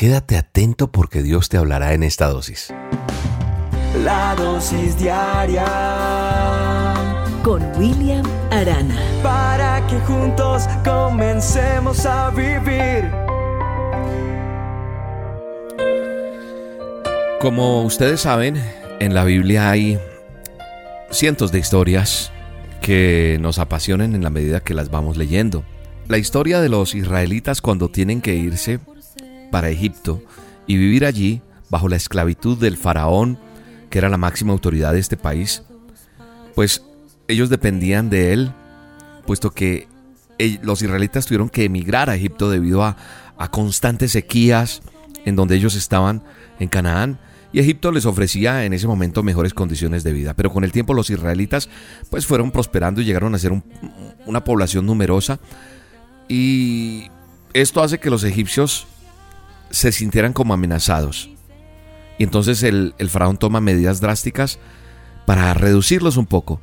Quédate atento porque Dios te hablará en esta dosis. La dosis diaria con William Arana. Para que juntos comencemos a vivir. Como ustedes saben, en la Biblia hay cientos de historias que nos apasionan en la medida que las vamos leyendo. La historia de los israelitas cuando tienen que irse para Egipto y vivir allí bajo la esclavitud del faraón, que era la máxima autoridad de este país, pues ellos dependían de él, puesto que los israelitas tuvieron que emigrar a Egipto debido a, constantes sequías en donde ellos estaban en Canaán y Egipto les ofrecía en ese momento mejores condiciones de vida. Pero con el tiempo los israelitas pues fueron prosperando y llegaron a ser una población numerosa y esto hace que los egipcios se sintieran como amenazados. Y entonces el, el faraón toma medidas drásticas para reducirlos un poco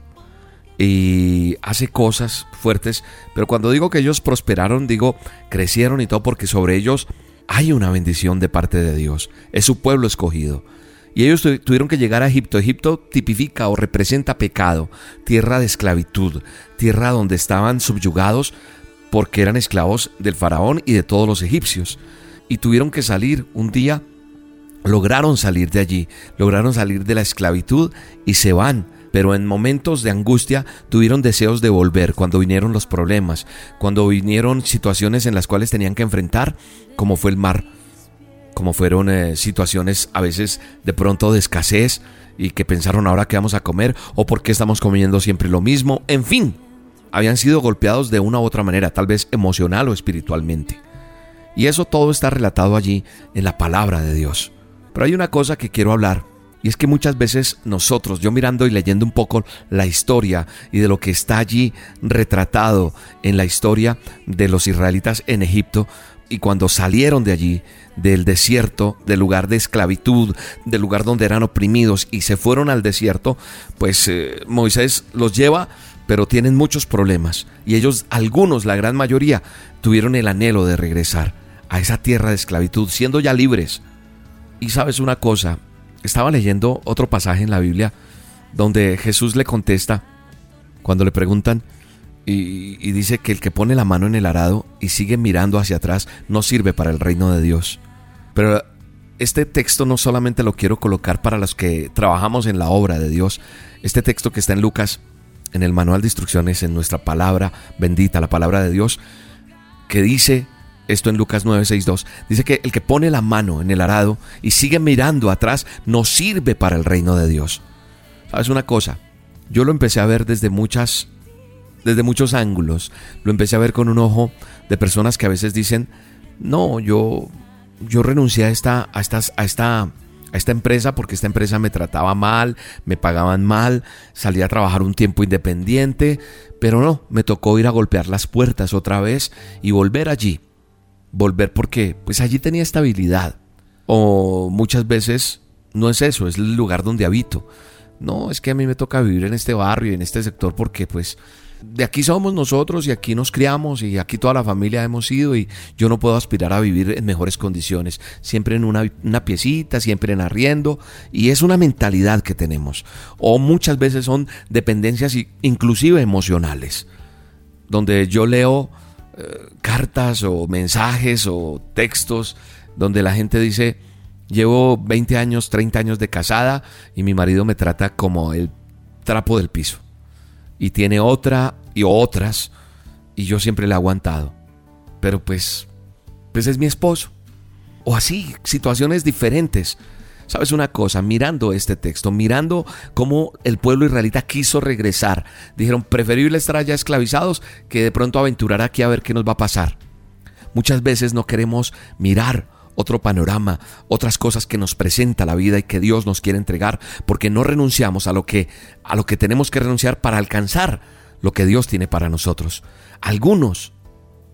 y hace cosas fuertes, pero cuando digo que ellos prosperaron, digo crecieron y todo porque sobre ellos hay una bendición de parte de Dios. Es su pueblo escogido. Y ellos tuvieron que llegar a Egipto. Egipto tipifica o representa pecado, tierra de esclavitud, tierra donde estaban subyugados porque eran esclavos del faraón y de todos los egipcios. Y tuvieron que salir un día, lograron salir de allí, lograron salir de la esclavitud y se van pero en momentos de angustia tuvieron deseos de volver cuando vinieron los problemas, cuando vinieron situaciones en las cuales tenían que enfrentar, como fue el mar, como fueron eh, situaciones a veces de pronto de escasez y que pensaron ahora qué vamos a comer o por qué estamos comiendo siempre lo mismo, en fin, habían sido golpeados de una u otra manera, tal vez emocional o espiritualmente. Y eso todo está relatado allí en la palabra de Dios. Pero hay una cosa que quiero hablar y es que muchas veces nosotros, yo mirando y leyendo un poco la historia y de lo que está allí retratado en la historia de los israelitas en Egipto, y cuando salieron de allí, del desierto, del lugar de esclavitud, del lugar donde eran oprimidos y se fueron al desierto, pues eh, Moisés los lleva, pero tienen muchos problemas. Y ellos, algunos, la gran mayoría, tuvieron el anhelo de regresar a esa tierra de esclavitud, siendo ya libres. Y sabes una cosa, estaba leyendo otro pasaje en la Biblia donde Jesús le contesta cuando le preguntan y, dice que el que pone la mano en el arado y sigue mirando hacia atrás no sirve para el reino de Dios. Pero este texto no solamente lo quiero colocar para los que trabajamos en la obra de Dios, este texto que está en Lucas, en el manual de instrucciones, en nuestra palabra bendita, la palabra de Dios, que dice esto en Lucas 9:62, dice que el que pone la mano en el arado y sigue mirando atrás no sirve para el reino de Dios. ¿Sabes una cosa? Yo lo empecé a ver desde muchas desde muchos ángulos. Lo empecé a ver con un ojo de personas que a veces dicen, "No, yo yo renuncié a esta a estas a esta a esta empresa porque esta empresa me trataba mal, me pagaban mal, salí a trabajar un tiempo independiente, pero no, me tocó ir a golpear las puertas otra vez y volver allí volver porque pues allí tenía estabilidad. O muchas veces no es eso, es el lugar donde habito. No, es que a mí me toca vivir en este barrio y en este sector porque pues de aquí somos nosotros y aquí nos criamos y aquí toda la familia hemos ido y yo no puedo aspirar a vivir en mejores condiciones, siempre en una, una piecita, siempre en arriendo y es una mentalidad que tenemos o muchas veces son dependencias inclusive emocionales, donde yo leo eh, cartas o mensajes o textos donde la gente dice, llevo 20 años, 30 años de casada y mi marido me trata como el trapo del piso. Y tiene otra y otras y yo siempre le he aguantado. Pero pues, pues es mi esposo. O así, situaciones diferentes ¿Sabes una cosa? Mirando este texto, mirando cómo el pueblo israelita quiso regresar, dijeron, preferible estar allá esclavizados que de pronto aventurar aquí a ver qué nos va a pasar. Muchas veces no queremos mirar otro panorama, otras cosas que nos presenta la vida y que Dios nos quiere entregar, porque no renunciamos a lo que a lo que tenemos que renunciar para alcanzar lo que Dios tiene para nosotros. Algunos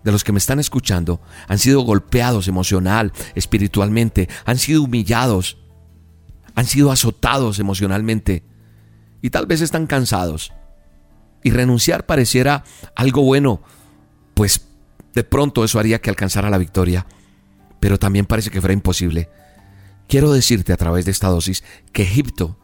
de los que me están escuchando han sido golpeados emocional, espiritualmente, han sido humillados, han sido azotados emocionalmente y tal vez están cansados. Y renunciar pareciera algo bueno, pues de pronto eso haría que alcanzara la victoria. pero también parece que fuera imposible. Quiero decirte a través de esta dosis que Egipto,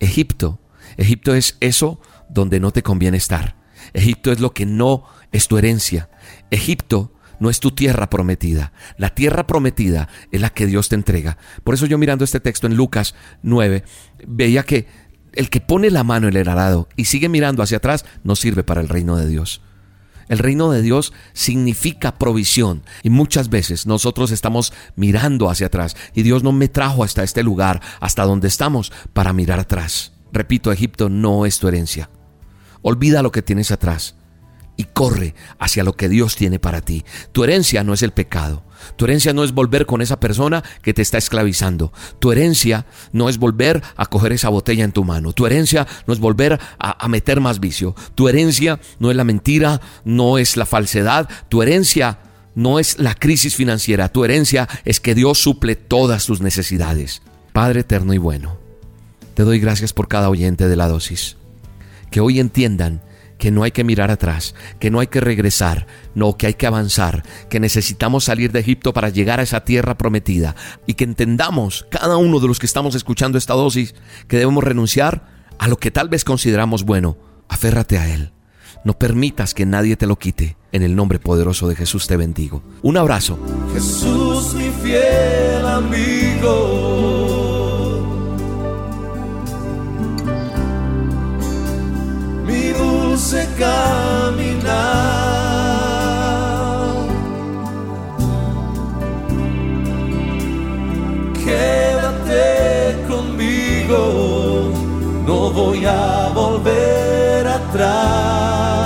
Egipto, Egipto es eso donde no te conviene estar. Egipto es lo que no es tu herencia. Egipto no es tu tierra prometida. La tierra prometida es la que Dios te entrega. Por eso yo mirando este texto en Lucas 9, veía que el que pone la mano en el arado y sigue mirando hacia atrás no sirve para el reino de Dios. El reino de Dios significa provisión y muchas veces nosotros estamos mirando hacia atrás y Dios no me trajo hasta este lugar, hasta donde estamos, para mirar atrás. Repito, Egipto no es tu herencia. Olvida lo que tienes atrás y corre hacia lo que Dios tiene para ti. Tu herencia no es el pecado. Tu herencia no es volver con esa persona que te está esclavizando. Tu herencia no es volver a coger esa botella en tu mano. Tu herencia no es volver a, a, meter más vicio. Tu herencia no es la mentira, no es la falsedad. Tu herencia no es la crisis financiera. Tu herencia es que Dios suple todas tus necesidades. Padre eterno y bueno, te doy gracias por cada oyente de la dosis. Que hoy entiendan que no hay que mirar atrás, que no hay que regresar, no, que hay que avanzar, que necesitamos salir de Egipto para llegar a esa tierra prometida y que entendamos, cada uno de los que estamos escuchando esta dosis, que debemos renunciar a lo que tal vez consideramos bueno, aférrate a Él. No permitas que nadie te lo quite. En el nombre poderoso de Jesús te bendigo. Un abrazo. Jesús mi fiel amigo. Dulce caminar. Quédate conmigo, no voy a volver atrás.